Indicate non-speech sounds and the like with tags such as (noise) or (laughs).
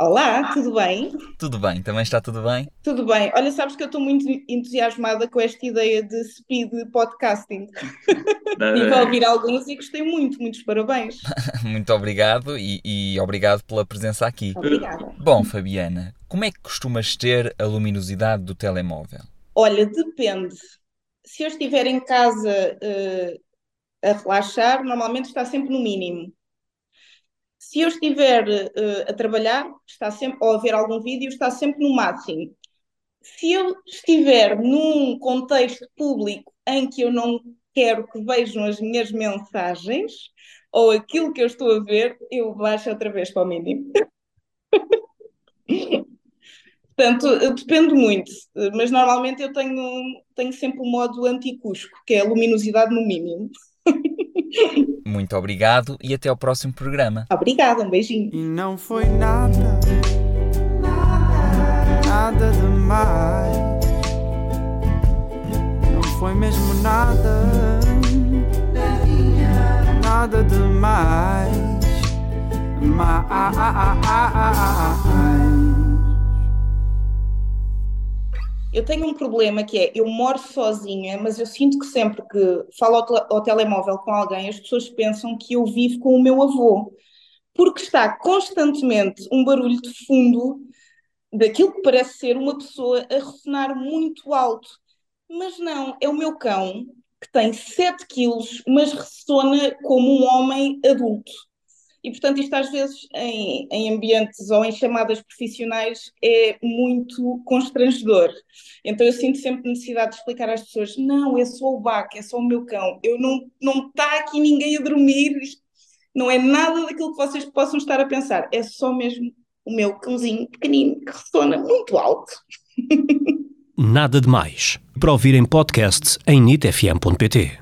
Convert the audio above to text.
Olá, tudo bem? tudo bem? Também está tudo bem? Tudo bem. Olha, sabes que eu estou muito entusiasmada com esta ideia de speed podcasting. Estive (laughs) a ouvir alguns e gostei muito. Muitos parabéns. (laughs) Muito obrigado e, e obrigado pela presença aqui. Obrigada. Bom, Fabiana, como é que costumas ter a luminosidade do telemóvel? Olha, depende. Se eu estiver em casa eh, a relaxar, normalmente está sempre no mínimo. Se eu estiver eh, a trabalhar, está sempre, ou a ver algum vídeo, está sempre no máximo. Se eu estiver num contexto público em que eu não quero que vejam as minhas mensagens ou aquilo que eu estou a ver, eu baixo outra vez para o mínimo. (laughs) Portanto, depende muito, mas normalmente eu tenho, tenho sempre o modo anti-cusco, que é a luminosidade no mínimo. Muito obrigado e até ao próximo programa. Obrigada, um beijinho. E não foi nada, nada demais. Não foi mesmo nada, nada demais. Mais. Eu tenho um problema que é, eu moro sozinha, mas eu sinto que sempre que falo ao, tele- ao telemóvel com alguém, as pessoas pensam que eu vivo com o meu avô, porque está constantemente um barulho de fundo daquilo que parece ser uma pessoa a ressonar muito alto. Mas não, é o meu cão, que tem 7 quilos, mas ressona como um homem adulto. E, portanto, isto às vezes em, em ambientes ou em chamadas profissionais é muito constrangedor. Então eu sinto sempre necessidade de explicar às pessoas: não, é só o Baco, é só o meu cão. Eu não não está aqui ninguém a dormir. Não é nada daquilo que vocês possam estar a pensar. É só mesmo o meu cãozinho pequenino que ressona muito alto. (laughs) Nada de Mais. Para ouvir em podcast em nitfm.pt.